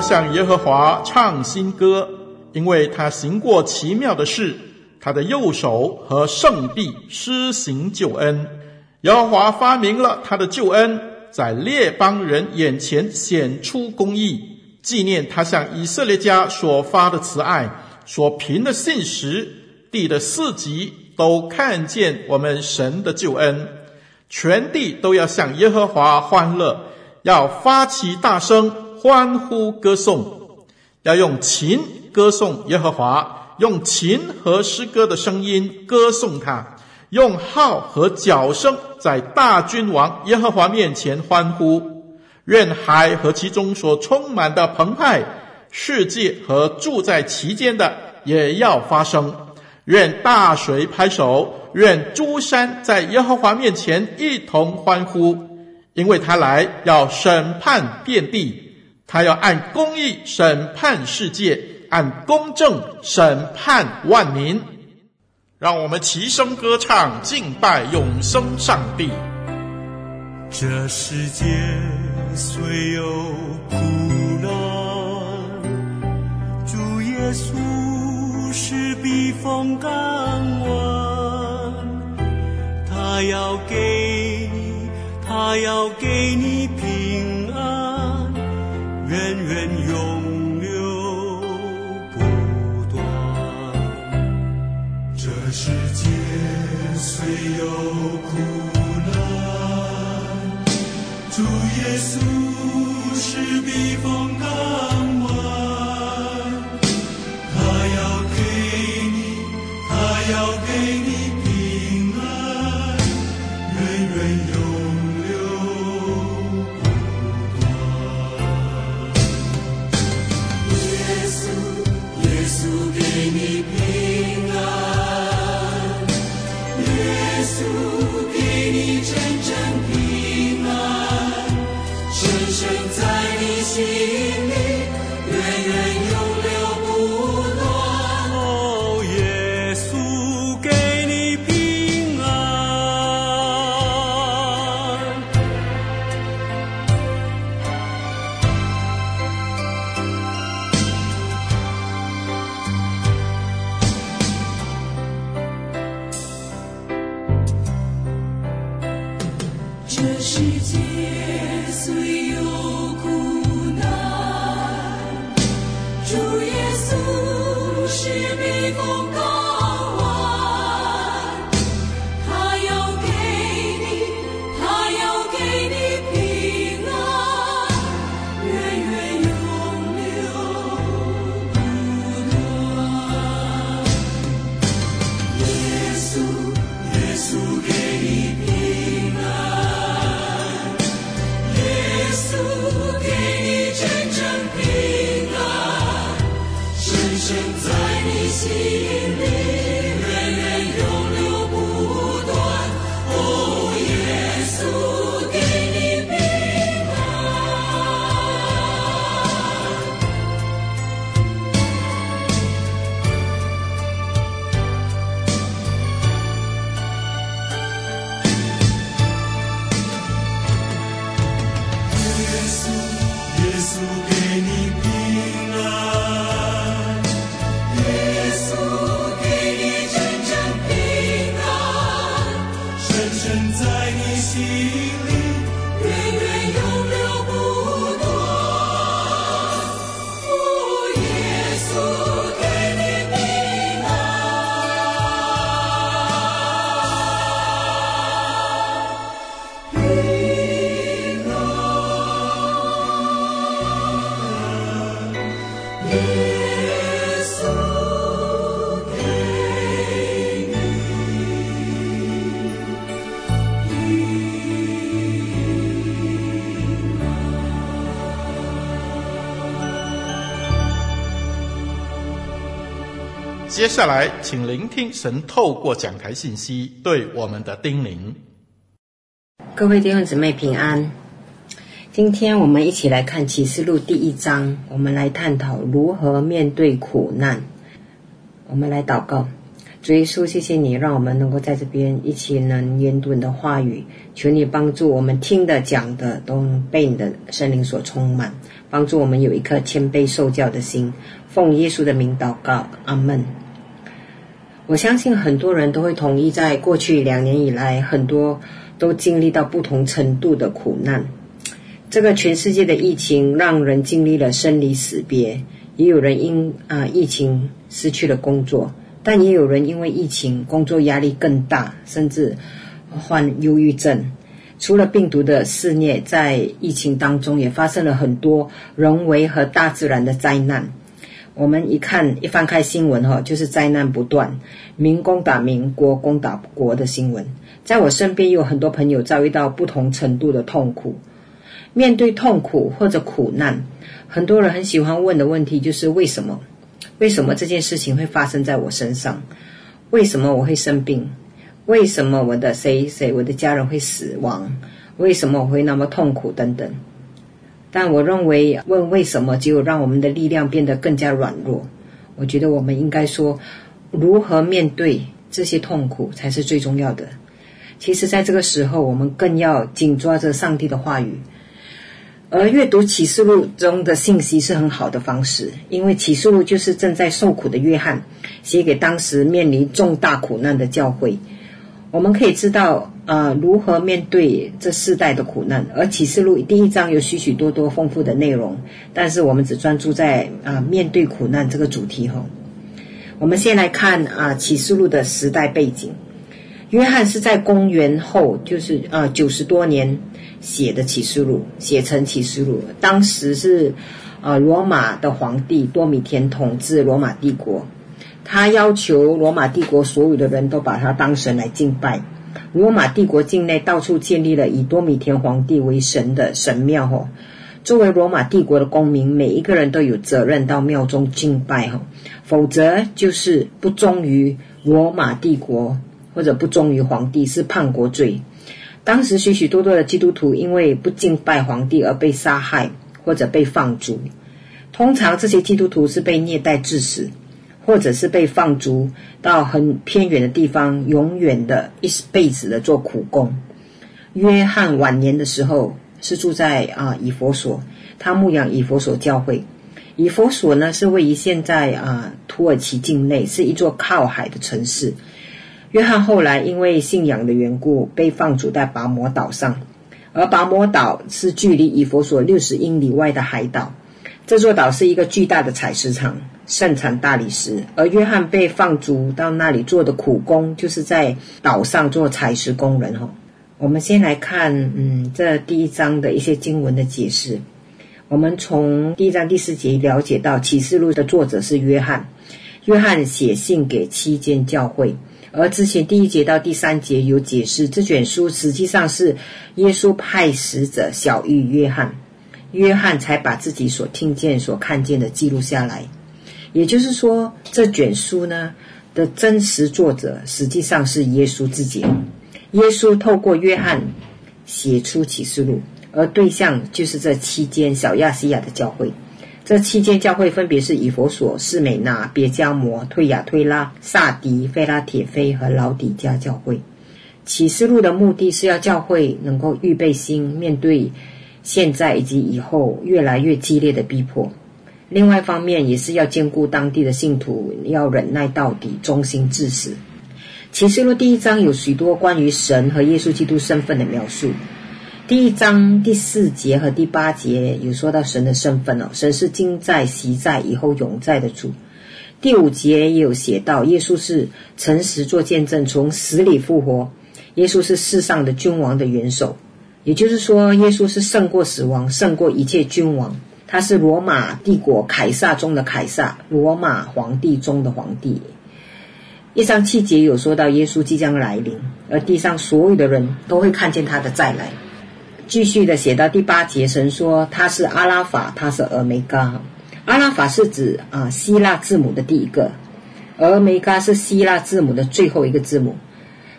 向耶和华唱新歌，因为他行过奇妙的事，他的右手和圣臂施行救恩。耶和华发明了他的救恩，在列邦人眼前显出公义，纪念他向以色列家所发的慈爱，所凭的信实。地的四极都看见我们神的救恩，全地都要向耶和华欢乐，要发起大声。欢呼歌颂，要用琴歌颂耶和华，用琴和诗歌的声音歌颂他，用号和角声在大君王耶和华面前欢呼。愿海和其中所充满的澎湃，世界和住在其间的也要发声。愿大水拍手，愿诸山在耶和华面前一同欢呼，因为他来要审判遍地。他要按公义审判世界，按公正审判万民。让我们齐声歌唱，敬拜永生上帝。这世界虽有苦难，主耶稣是避风港湾。他要给你，他要给你主耶稣下来，请聆听神透过讲台信息对我们的叮咛。各位弟兄姊妹平安，今天我们一起来看启示录第一章，我们来探讨如何面对苦难。我们来祷告，主耶稣，谢谢你，让我们能够在这边一起能研读你的话语，求你帮助我们听的讲的都能被你的圣灵所充满，帮助我们有一颗谦卑受教的心。奉耶稣的名祷告，阿门。我相信很多人都会同意，在过去两年以来，很多都经历到不同程度的苦难。这个全世界的疫情让人经历了生离死别，也有人因啊疫情失去了工作，但也有人因为疫情工作压力更大，甚至患忧郁症。除了病毒的肆虐，在疫情当中也发生了很多人为和大自然的灾难。我们一看一翻开新闻哈，就是灾难不断，民攻打民，国攻打国的新闻。在我身边有很多朋友遭遇到不同程度的痛苦。面对痛苦或者苦难，很多人很喜欢问的问题就是为什么？为什么这件事情会发生在我身上？为什么我会生病？为什么我的谁谁我的家人会死亡？为什么我会那么痛苦？等等。但我认为，问为什么，只有让我们的力量变得更加软弱。我觉得我们应该说，如何面对这些痛苦才是最重要的。其实，在这个时候，我们更要紧抓着上帝的话语。而阅读启示录中的信息是很好的方式，因为启示录就是正在受苦的约翰写给当时面临重大苦难的教会。我们可以知道，呃，如何面对这世代的苦难。而启示录第一章有许许多多丰富的内容，但是我们只专注在啊、面对苦难这个主题哈。我们先来看啊、启示录的时代背景。约翰是在公元后，就是啊九十多年写的启示录，写成启示录。当时是呃罗马的皇帝多米田统治罗马帝国。他要求罗马帝国所有的人都把他当神来敬拜。罗马帝国境内到处建立了以多米田皇帝为神的神庙。吼，作为罗马帝国的公民，每一个人都有责任到庙中敬拜。吼，否则就是不忠于罗马帝国或者不忠于皇帝，是叛国罪。当时许许多多的基督徒因为不敬拜皇帝而被杀害或者被放逐。通常这些基督徒是被虐待致死。或者是被放逐到很偏远的地方，永远的一辈子的做苦工。约翰晚年的时候是住在啊以弗所，他牧养以弗所教会。以弗所呢是位于现在啊土耳其境内，是一座靠海的城市。约翰后来因为信仰的缘故，被放逐在拔摩岛上，而拔摩岛是距离以弗所六十英里外的海岛。这座岛是一个巨大的采石场。盛产大理石，而约翰被放逐到那里做的苦工，就是在岛上做采石工人。哈，我们先来看，嗯，这第一章的一些经文的解释。我们从第一章第四节了解到，启示录的作者是约翰。约翰写信给七间教会，而之前第一节到第三节有解释，这卷书实际上是耶稣派使者小玉约翰，约翰才把自己所听见、所看见的记录下来。也就是说，这卷书呢的真实作者实际上是耶稣自己。耶稣透过约翰写出启示录，而对象就是这七间小亚细亚的教会。这七间教会分别是以弗所、士美那、别迦摩、推雅推拉、撒狄、非拉铁非和老底嘉教会。启示录的目的是要教会能够预备心，面对现在以及以后越来越激烈的逼迫。另外一方面，也是要兼顾当地的信徒，要忍耐到底，忠心至死。启示录第一章有许多关于神和耶稣基督身份的描述。第一章第四节和第八节有说到神的身份哦，神是今在、昔在、以后永在的主。第五节也有写到，耶稣是诚实做见证，从死里复活。耶稣是世上的君王的元首，也就是说，耶稣是胜过死亡，胜过一切君王。他是罗马帝国凯撒中的凯撒，罗马皇帝中的皇帝。一章七节有说到耶稣即将来临，而地上所有的人都会看见他的再来。继续的写到第八节，神说他是阿拉法，他是俄梅嘎。阿拉法是指啊希腊字母的第一个，而梅嘎是希腊字母的最后一个字母。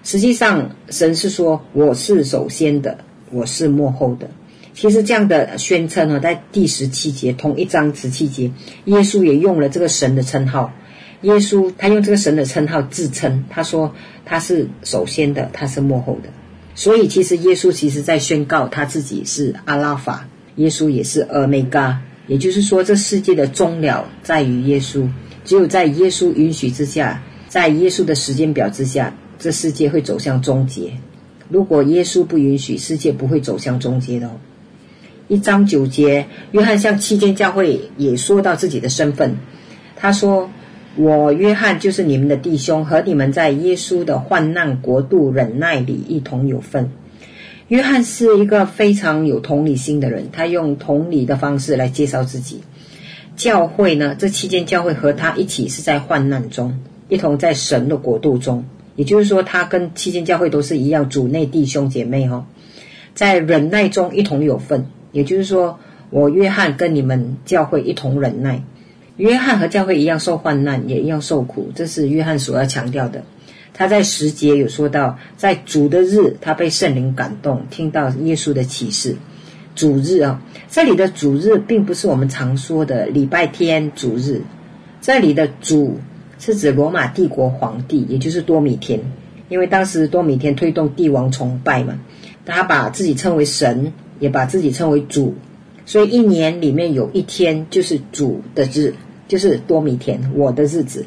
实际上，神是说我是首先的，我是末后的。其实这样的宣称呢，在第十七节同一章十七节，耶稣也用了这个神的称号。耶稣他用这个神的称号自称，他说他是首先的，他是末后的。所以，其实耶稣其实在宣告他自己是阿拉法，耶稣也是俄梅嘎。也就是说，这世界的终了在于耶稣，只有在耶稣允许之下，在耶稣的时间表之下，这世界会走向终结。如果耶稣不允许，世界不会走向终结的哦。一章九节，约翰向七间教会也说到自己的身份，他说。我约翰就是你们的弟兄，和你们在耶稣的患难国度忍耐里一同有份。约翰是一个非常有同理心的人，他用同理的方式来介绍自己。教会呢，这期间教会和他一起是在患难中，一同在神的国度中。也就是说，他跟期间教会都是一样，主内弟兄姐妹哈、哦，在忍耐中一同有份。也就是说，我约翰跟你们教会一同忍耐。约翰和教会一样受患难，也一样受苦，这是约翰所要强调的。他在十节有说到，在主的日，他被圣灵感动，听到耶稣的启示。主日啊，这里的主日并不是我们常说的礼拜天主日，这里的主是指罗马帝国皇帝，也就是多米田，因为当时多米田推动帝王崇拜嘛，他把自己称为神，也把自己称为主。所以一年里面有一天就是主的日，就是多米田我的日子。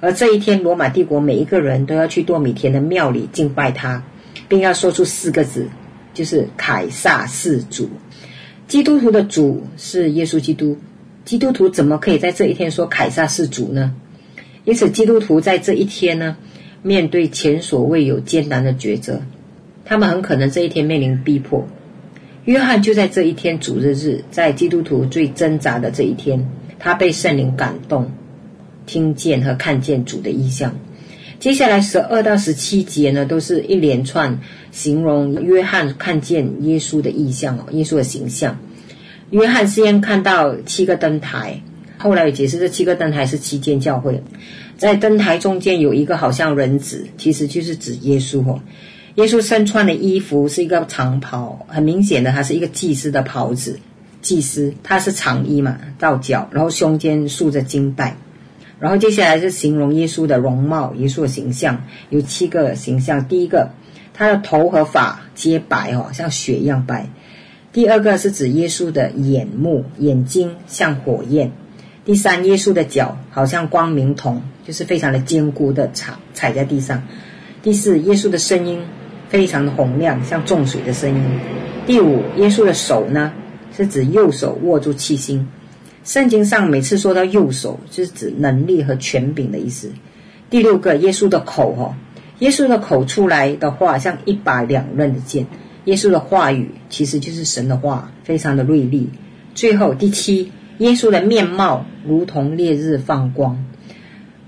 而这一天，罗马帝国每一个人都要去多米田的庙里敬拜他，并要说出四个字，就是凯撒是主。基督徒的主是耶稣基督，基督徒怎么可以在这一天说凯撒是主呢？因此，基督徒在这一天呢，面对前所未有艰难的抉择，他们很可能这一天面临逼迫。约翰就在这一天主日日，在基督徒最挣扎的这一天，他被圣灵感动，听见和看见主的意象。接下来十二到十七节呢，都是一连串形容约翰看见耶稣的意象哦，耶稣的形象。约翰先看到七个灯台，后来解释这七个灯台是七间教会，在灯台中间有一个好像人子，其实就是指耶稣哦。耶稣身穿的衣服是一个长袍，很明显的，他是一个祭司的袍子。祭司他是长衣嘛，到脚，然后胸间束着金带。然后接下来是形容耶稣的容貌，耶稣的形象有七个形象。第一个，他的头和发皆白哦，像雪一样白。第二个是指耶稣的眼目，眼睛像火焰。第三，耶稣的脚好像光明铜，就是非常的坚固的踩踩在地上。第四，耶稣的声音。非常的洪亮，像重水的声音。第五，耶稣的手呢，是指右手握住七星。圣经上每次说到右手，就是指能力和权柄的意思。第六个，耶稣的口哈，耶稣的口出来的话像一把两刃的剑。耶稣的话语其实就是神的话，非常的锐利。最后第七，耶稣的面貌如同烈日放光。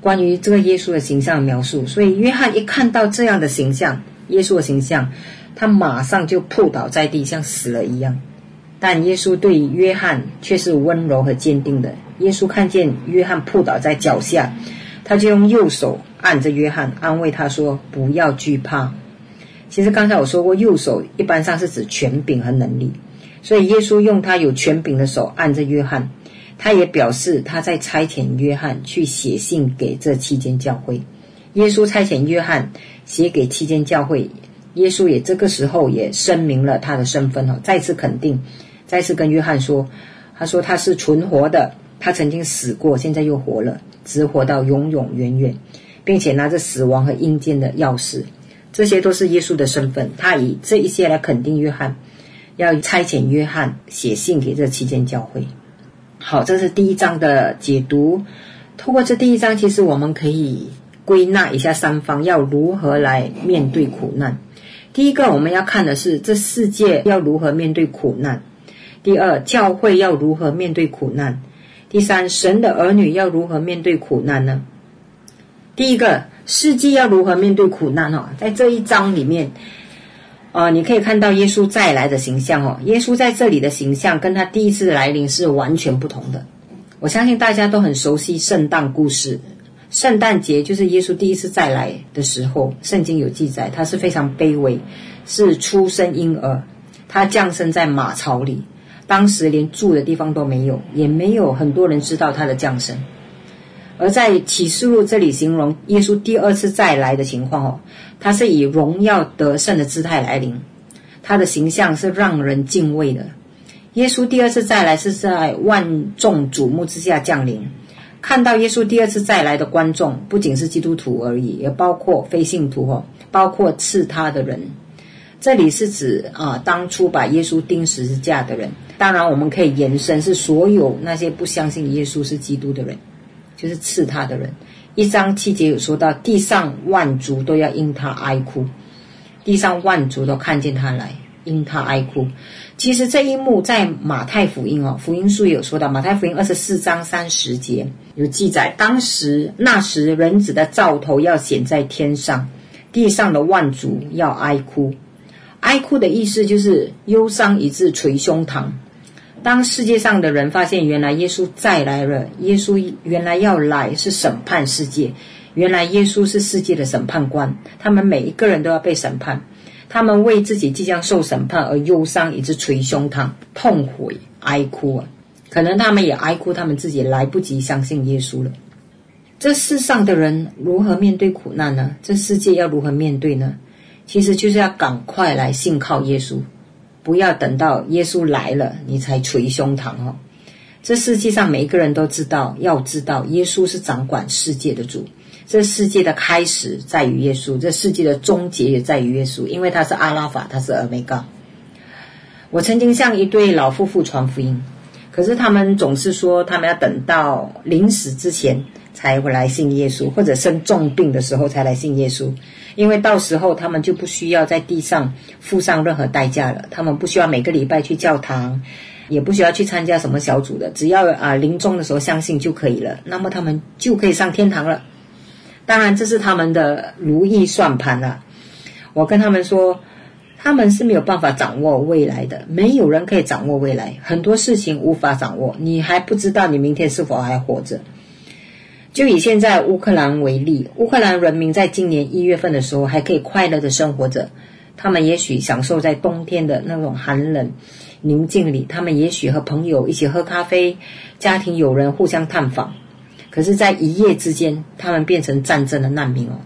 关于这个耶稣的形象描述，所以约翰一看到这样的形象。耶稣的形象，他马上就扑倒在地，像死了一样。但耶稣对约翰却是温柔和坚定的。耶稣看见约翰扑倒在脚下，他就用右手按着约翰，安慰他说：“不要惧怕。”其实刚才我说过，右手一般上是指权柄和能力，所以耶稣用他有权柄的手按着约翰，他也表示他在差遣约翰去写信给这七间教会。耶稣差遣约翰写给七间教会，耶稣也这个时候也声明了他的身份哈，再次肯定，再次跟约翰说，他说他是存活的，他曾经死过，现在又活了，直活到永永远远，并且拿着死亡和阴间的钥匙，这些都是耶稣的身份。他以这一些来肯定约翰，要差遣约翰写信给这七间教会。好，这是第一章的解读。透过这第一章，其实我们可以。归纳一下三方要如何来面对苦难。第一个，我们要看的是这世界要如何面对苦难；第二，教会要如何面对苦难；第三，神的儿女要如何面对苦难呢？第一个，世界要如何面对苦难？哈，在这一章里面，啊，你可以看到耶稣再来的形象哦。耶稣在这里的形象跟他第一次来临是完全不同的。我相信大家都很熟悉圣诞故事。圣诞节就是耶稣第一次再来的时候，圣经有记载，他是非常卑微，是出生婴儿，他降生在马槽里，当时连住的地方都没有，也没有很多人知道他的降生。而在启示录这里形容耶稣第二次再来的情况哦，他是以荣耀得胜的姿态来临，他的形象是让人敬畏的。耶稣第二次再来是在万众瞩目之下降临。看到耶稣第二次再来的观众，不仅是基督徒而已，也包括非信徒哦，包括刺他的人。这里是指啊，当初把耶稣钉十字架的人。当然，我们可以延伸是所有那些不相信耶稣是基督的人。就是刺他的人，一章七节有说到，地上万族都要因他哀哭，地上万族都看见他来，因他哀哭。其实这一幕在马太福音哦，福音书有说到，马太福音二十四章三十节有记载，当时那时人子的兆头要显在天上，地上的万族要哀哭，哀哭的意思就是忧伤以致捶胸膛。当世界上的人发现原来耶稣再来了，耶稣原来要来是审判世界，原来耶稣是世界的审判官，他们每一个人都要被审判，他们为自己即将受审判而忧伤，以致捶胸膛、痛悔、哀哭啊！可能他们也哀哭，他们自己来不及相信耶稣了。这世上的人如何面对苦难呢？这世界要如何面对呢？其实就是要赶快来信靠耶稣。不要等到耶稣来了，你才捶胸膛哦。这世界上每一个人都知道，要知道耶稣是掌管世界的主。这世界的开始在于耶稣，这世界的终结也在于耶稣，因为他是阿拉法，他是欧米伽。我曾经向一对老夫妇传福音，可是他们总是说，他们要等到临死之前才会来信耶稣，或者生重病的时候才来信耶稣。因为到时候他们就不需要在地上付上任何代价了，他们不需要每个礼拜去教堂，也不需要去参加什么小组的，只要啊临终的时候相信就可以了，那么他们就可以上天堂了。当然这是他们的如意算盘了。我跟他们说，他们是没有办法掌握未来的，没有人可以掌握未来，很多事情无法掌握，你还不知道你明天是否还活着。就以现在乌克兰为例，乌克兰人民在今年一月份的时候还可以快乐的生活着，他们也许享受在冬天的那种寒冷宁静里，他们也许和朋友一起喝咖啡，家庭友人互相探访。可是，在一夜之间，他们变成战争的难民哦。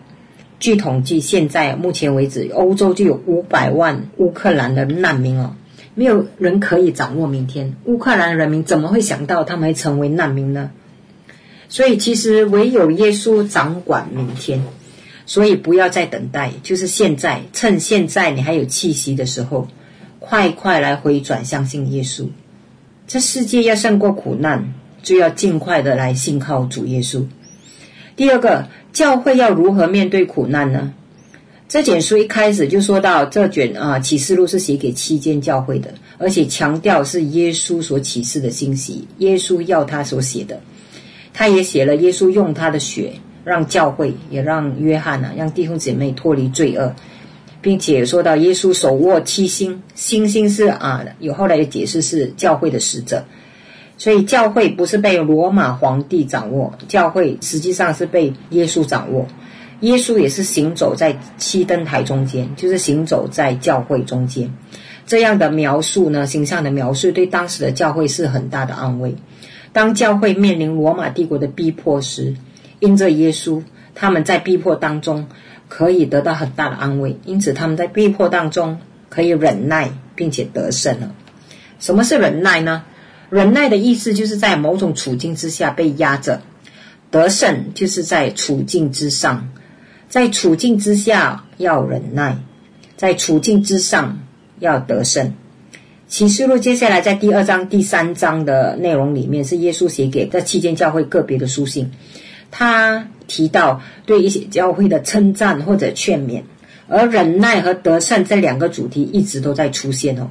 据统计，现在目前为止，欧洲就有五百万乌克兰的难民哦，没有人可以掌握明天。乌克兰人民怎么会想到他们会成为难民呢？所以，其实唯有耶稣掌管明天，所以不要再等待，就是现在，趁现在你还有气息的时候，快快来回转，相信耶稣。这世界要胜过苦难，就要尽快的来信靠主耶稣。第二个，教会要如何面对苦难呢？这卷书一开始就说到，这卷啊启示录是写给七间教会的，而且强调是耶稣所启示的信息，耶稣要他所写的。他也写了，耶稣用他的血让教会，也让约翰啊，让弟兄姐妹脱离罪恶，并且说到耶稣手握七星，星星是啊，有后来的解释是教会的使者，所以教会不是被罗马皇帝掌握，教会实际上是被耶稣掌握，耶稣也是行走在七灯台中间，就是行走在教会中间，这样的描述呢，形象的描述对当时的教会是很大的安慰。当教会面临罗马帝国的逼迫时，因着耶稣，他们在逼迫当中可以得到很大的安慰。因此，他们在逼迫当中可以忍耐，并且得胜了。什么是忍耐呢？忍耐的意思就是在某种处境之下被压着，得胜就是在处境之上，在处境之下要忍耐，在处境之上要得胜。启示录接下来在第二章、第三章的内容里面，是耶稣写给这七间教会个别的书信。他提到对一些教会的称赞或者劝勉，而忍耐和得胜这两个主题一直都在出现哦。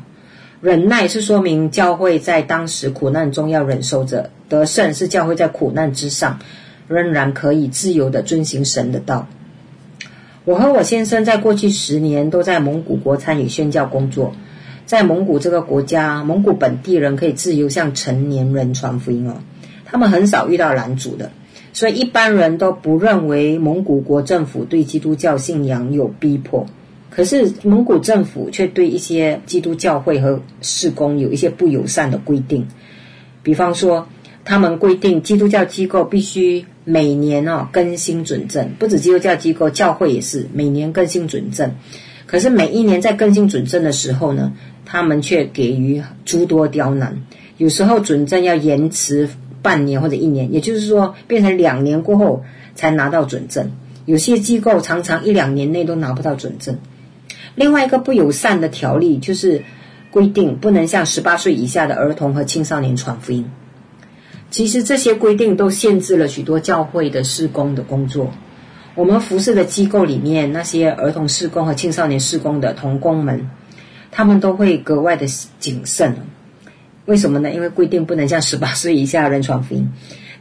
忍耐是说明教会在当时苦难中要忍受着；得胜是教会在苦难之上仍然可以自由地遵行神的道。我和我先生在过去十年都在蒙古国参与宣教工作。在蒙古这个国家，蒙古本地人可以自由向成年人传福音哦。他们很少遇到拦阻的，所以一般人都不认为蒙古国政府对基督教信仰有逼迫。可是蒙古政府却对一些基督教会和事工有一些不友善的规定，比方说，他们规定基督教机构必须每年哦更新准证，不止基督教机构，教会也是每年更新准证。可是每一年在更新准证的时候呢，他们却给予诸多刁难，有时候准证要延迟半年或者一年，也就是说变成两年过后才拿到准证。有些机构常常一两年内都拿不到准证。另外一个不友善的条例就是规定不能向十八岁以下的儿童和青少年传福音。其实这些规定都限制了许多教会的事工的工作。我们服侍的机构里面，那些儿童事工和青少年事工的同工们，他们都会格外的谨慎。为什么呢？因为规定不能向十八岁以下的人传福音。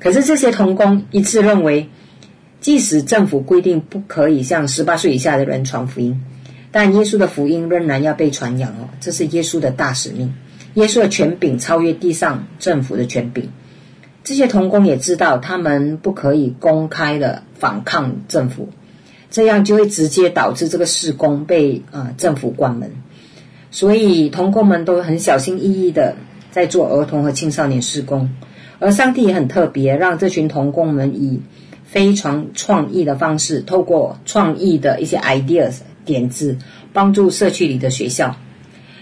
可是这些同工一致认为，即使政府规定不可以向十八岁以下的人传福音。但耶稣的福音仍然要被传扬哦，这是耶稣的大使命。耶稣的权柄超越地上政府的权柄。这些童工也知道，他们不可以公开的反抗政府，这样就会直接导致这个事工被啊、政府关门。所以童工们都很小心翼翼的在做儿童和青少年事工，而上帝也很特别，让这群童工们以非常创意的方式，透过创意的一些 ideas。点子帮助社区里的学校，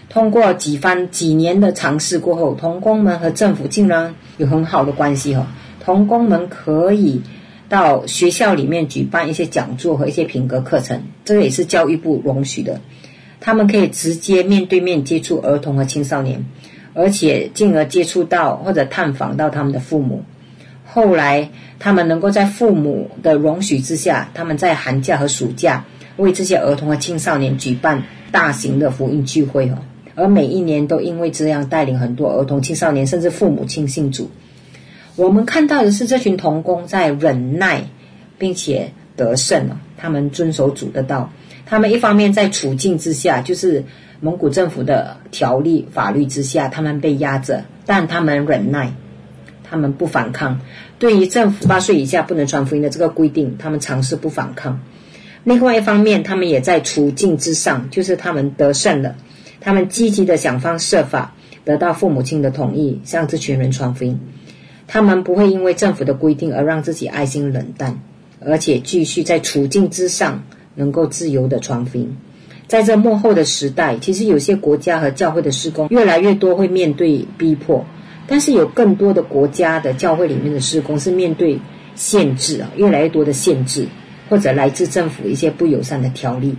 通过几番几年的尝试过后，童工们和政府竟然有很好的关系哈。童工们可以到学校里面举办一些讲座和一些品格课程，这个也是教育部容许的。他们可以直接面对面接触儿童和青少年，而且进而接触到或者探访到他们的父母。后来，他们能够在父母的容许之下，他们在寒假和暑假。为这些儿童和青少年举办大型的福音聚会哦，而每一年都因为这样带领很多儿童、青少年，甚至父母亲信主。我们看到的是这群童工在忍耐，并且得胜了。他们遵守主的道。他们一方面在处境之下，就是蒙古政府的条例法律之下，他们被压着，但他们忍耐，他们不反抗。对于政府八岁以下不能传福音的这个规定，他们尝试不反抗。另外一方面，他们也在处境之上，就是他们得胜了，他们积极的想方设法得到父母亲的同意，向这群人传福音。他们不会因为政府的规定而让自己爱心冷淡，而且继续在处境之上能够自由的传福音。在这幕后的时代，其实有些国家和教会的施工越来越多会面对逼迫，但是有更多的国家的教会里面的施工是面对限制啊，越来越多的限制。或者来自政府一些不友善的条例，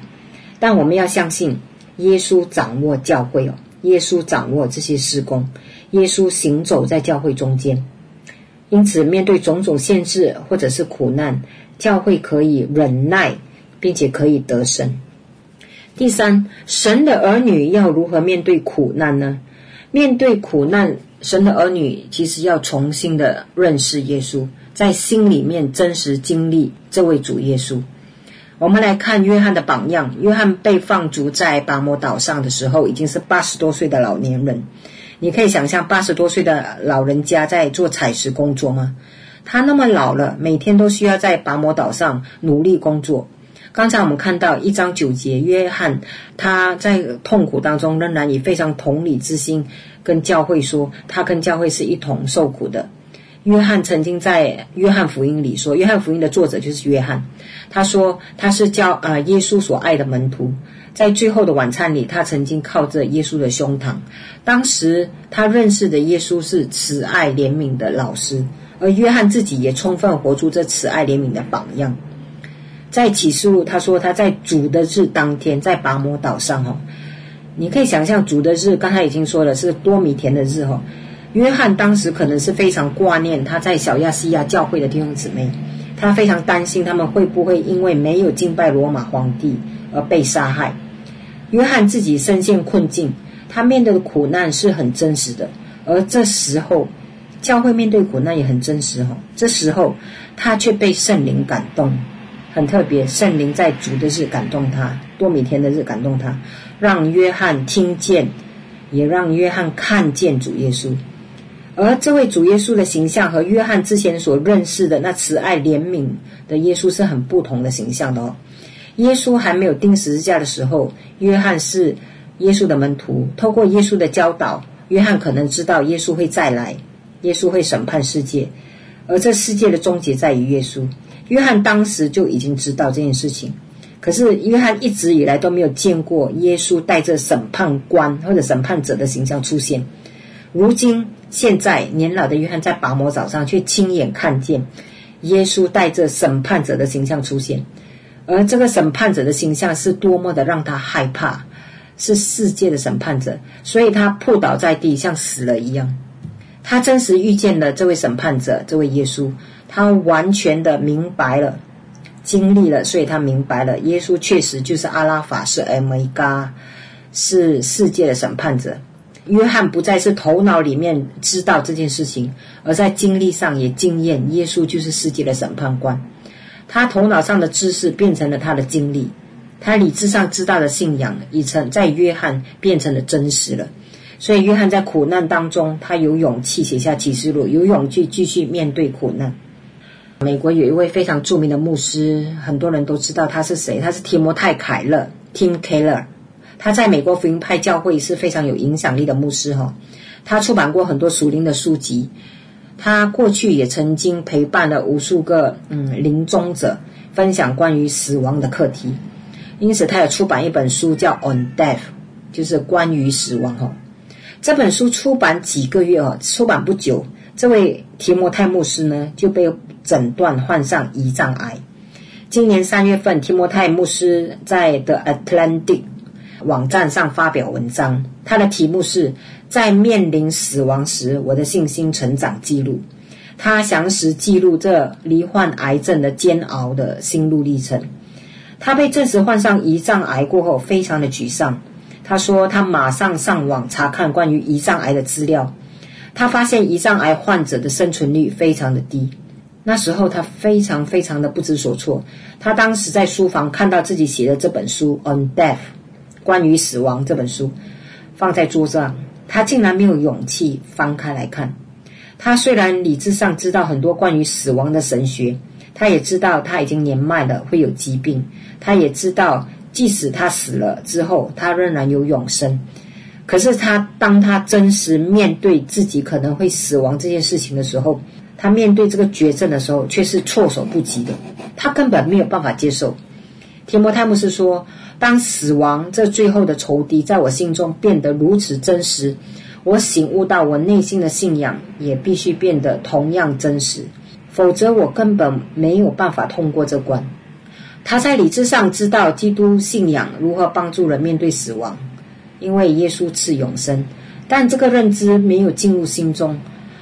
但我们要相信耶稣掌握教会哦，耶稣掌握这些施工，耶稣行走在教会中间，因此面对种种限制或者是苦难，教会可以忍耐，并且可以得胜。第三，神的儿女要如何面对苦难呢？面对苦难，神的儿女其实要重新的认识耶稣。在心里面真实经历这位主耶稣。我们来看约翰的榜样。约翰被放逐在拔摩岛上的时候，已经是八十多岁的老年人。你可以想象八十多岁的老人家在做采石工作吗？他那么老了，每天都需要在拔摩岛上努力工作。刚才我们看到一章九节，约翰他在痛苦当中仍然以非常同理之心跟教会说，他跟教会是一同受苦的。约翰曾经在《约翰福音》里说，《约翰福音》的作者就是约翰。他说他是教呃耶稣所爱的门徒，在最后的晚餐里，他曾经靠着耶稣的胸膛。当时他认识的耶稣是慈爱怜悯的老师，而约翰自己也充分活出这慈爱怜悯的榜样。在启示录，他说他在主的日当天，在拔摩岛上哦，你可以想象主的日，刚才已经说了是多米田的日哦。约翰当时可能是非常挂念他在小亚细亚教会的弟兄姊妹，他非常担心他们会不会因为没有敬拜罗马皇帝而被杀害。约翰自己身陷困境，他面对的苦难是很真实的，而这时候教会面对苦难也很真实哈。这时候他却被圣灵感动，很特别，圣灵在主的日感动他，多米天的日感动他，让约翰听见，也让约翰看见主耶稣。而这位主耶稣的形象和约翰之前所认识的那慈爱怜悯的耶稣是很不同的形象的哦。耶稣还没有钉十字架的时候，约翰是耶稣的门徒，透过耶稣的教导，约翰可能知道耶稣会再来，耶稣会审判世界，而这世界的终结在于耶稣。约翰当时就已经知道这件事情，可是约翰一直以来都没有见过耶稣带着审判官或者审判者的形象出现。如今，现在年老的约翰在拔摩岛上却亲眼看见耶稣带着审判者的形象出现，而这个审判者的形象是多么的让他害怕，是世界的审判者，所以他扑倒在地，像死了一样。他真实遇见了这位审判者，这位耶稣。他完全的明白了，经历了，所以他明白了，耶稣确实就是阿拉法，是欧米嘎，是世界的审判者。约翰不再是头脑里面知道这件事情，而在经历上也经验，耶稣就是世界的审判官。他头脑上的知识变成了他的经历，他理智上知道的信仰已成在约翰变成了真实了。所以约翰在苦难当中，他有勇气写下启示录，有勇气继续面对苦难。美国有一位非常著名的牧师，很多人都知道他是谁。他是提摩太·凯勒 （Tim Keller）。他在美国福音派教会是非常有影响力的牧师哈。他出版过很多属灵的书籍。他过去也曾经陪伴了无数个嗯临终者，分享关于死亡的课题。因此，他有出版一本书叫《On Death》，就是关于死亡哈。这本书出版几个月哦，出版不久，这位提摩太牧师呢就被诊断患上胰脏癌。今年三月份，提摩泰牧师在 The Atlantic 网站上发表文章，他的题目是在面临死亡时，我的信心成长记录。他详实记录这罹患癌症的煎熬的心路历程。他被证实患上胰脏癌过后，非常的沮丧。他说，他马上上网查看关于胰脏癌的资料，他发现胰脏癌患者的生存率非常的低。那时候他非常非常的不知所措。他当时在书房看到自己写的这本书《On Death》，关于死亡这本书，放在桌上，他竟然没有勇气翻开来看。他虽然理智上知道很多关于死亡的神学，他也知道他已经年迈了，会有疾病，他也知道即使他死了之后，他仍然有永生。可是他当他真实面对自己可能会死亡这件事情的时候，他面对这个绝症的时候，却是措手不及的。他根本没有办法接受。提摩太牧师说：“当死亡这最后的仇敌在我心中变得如此真实，我醒悟到我内心的信仰也必须变得同样真实，否则我根本没有办法通过这关。”他在理智上知道基督信仰如何帮助人面对死亡，因为耶稣赐永生，但这个认知没有进入心中。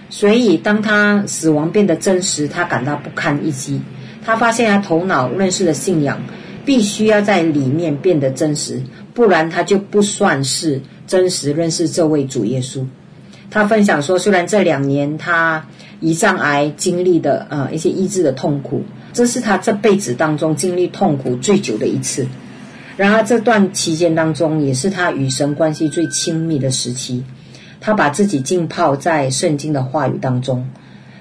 所以，当他死亡变得真实，他感到不堪一击。他发现他头脑认识的信仰必须要在里面变得真实，不然他就不算是真实认识这位主耶稣。他分享说，虽然这两年他胰脏癌经历的呃一些医治的痛苦，这是他这辈子当中经历痛苦最久的一次。然而，这段期间当中，也是他与神关系最亲密的时期。他把自己浸泡在圣经的话语当中，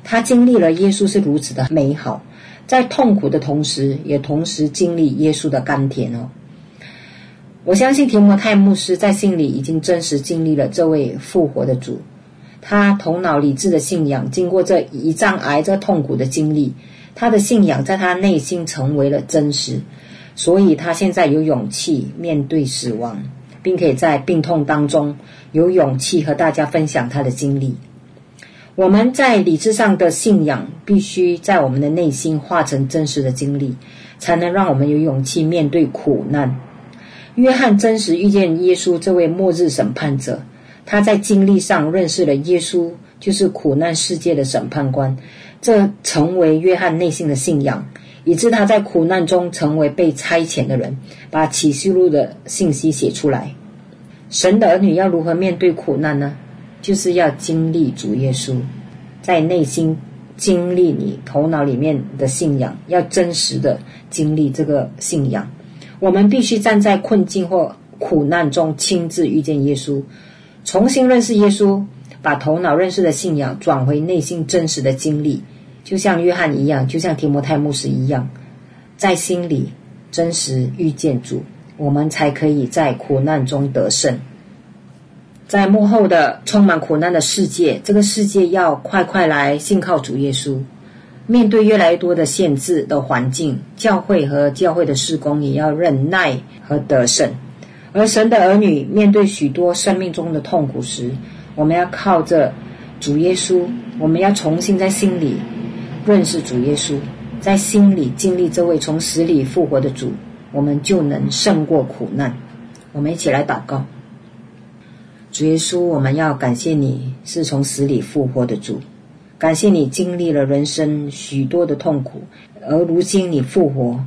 他经历了耶稣是如此的美好，在痛苦的同时，也同时经历耶稣的甘甜哦。我相信提摩太牧师在心里已经真实经历了这位复活的主，他头脑理智的信仰，经过这胰脏癌这痛苦的经历，他的信仰在他内心成为了真实，所以他现在有勇气面对死亡。并可以在病痛当中有勇气和大家分享他的经历。我们在理智上的信仰，必须在我们的内心化成真实的经历，才能让我们有勇气面对苦难。约翰真实遇见耶稣这位末日审判者，他在经历上认识了耶稣，就是苦难世界的审判官，这成为约翰内心的信仰。以致他在苦难中成为被差遣的人，把启示录的信息写出来。神的儿女要如何面对苦难呢？就是要经历主耶稣，在内心经历你头脑里面的信仰，要真实的经历这个信仰。我们必须站在困境或苦难中，亲自遇见耶稣，重新认识耶稣。把头脑认识的信仰转回内心真实的经历，就像约翰一样，就像提摩太牧师一样，在心里真实遇见主，我们才可以在苦难中得胜。在幕后的充满苦难的世界，这个世界要快快来信靠主耶稣。面对越来越多的限制的环境，教会和教会的施工也要忍耐和得胜。而神的儿女面对许多生命中的痛苦时，我们要靠着主耶稣，我们要重新在心里认识主耶稣，在心里经历这位从死里复活的主，我们就能胜过苦难。我们一起来祷告。主耶稣，我们要感谢你是从死里复活的主，感谢你经历了人生许多的痛苦，而如今你复活，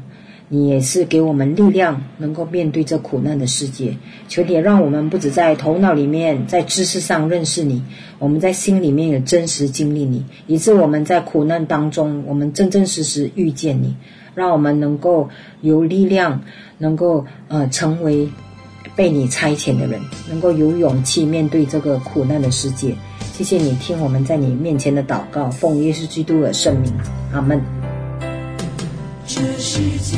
你也是给我们力量，能够面对这苦难的世界。求你让我们不只在头脑里面，在知识上认识你，我们在心里面也真实经历你，以致我们在苦难当中，我们真真实实遇见你，让我们能够有力量，能够呃成为。被你差遣的人，能够有勇气面对这个苦难的世界。谢谢你听我们在你面前的祷告，奉耶稣基督的圣名，阿门。这世界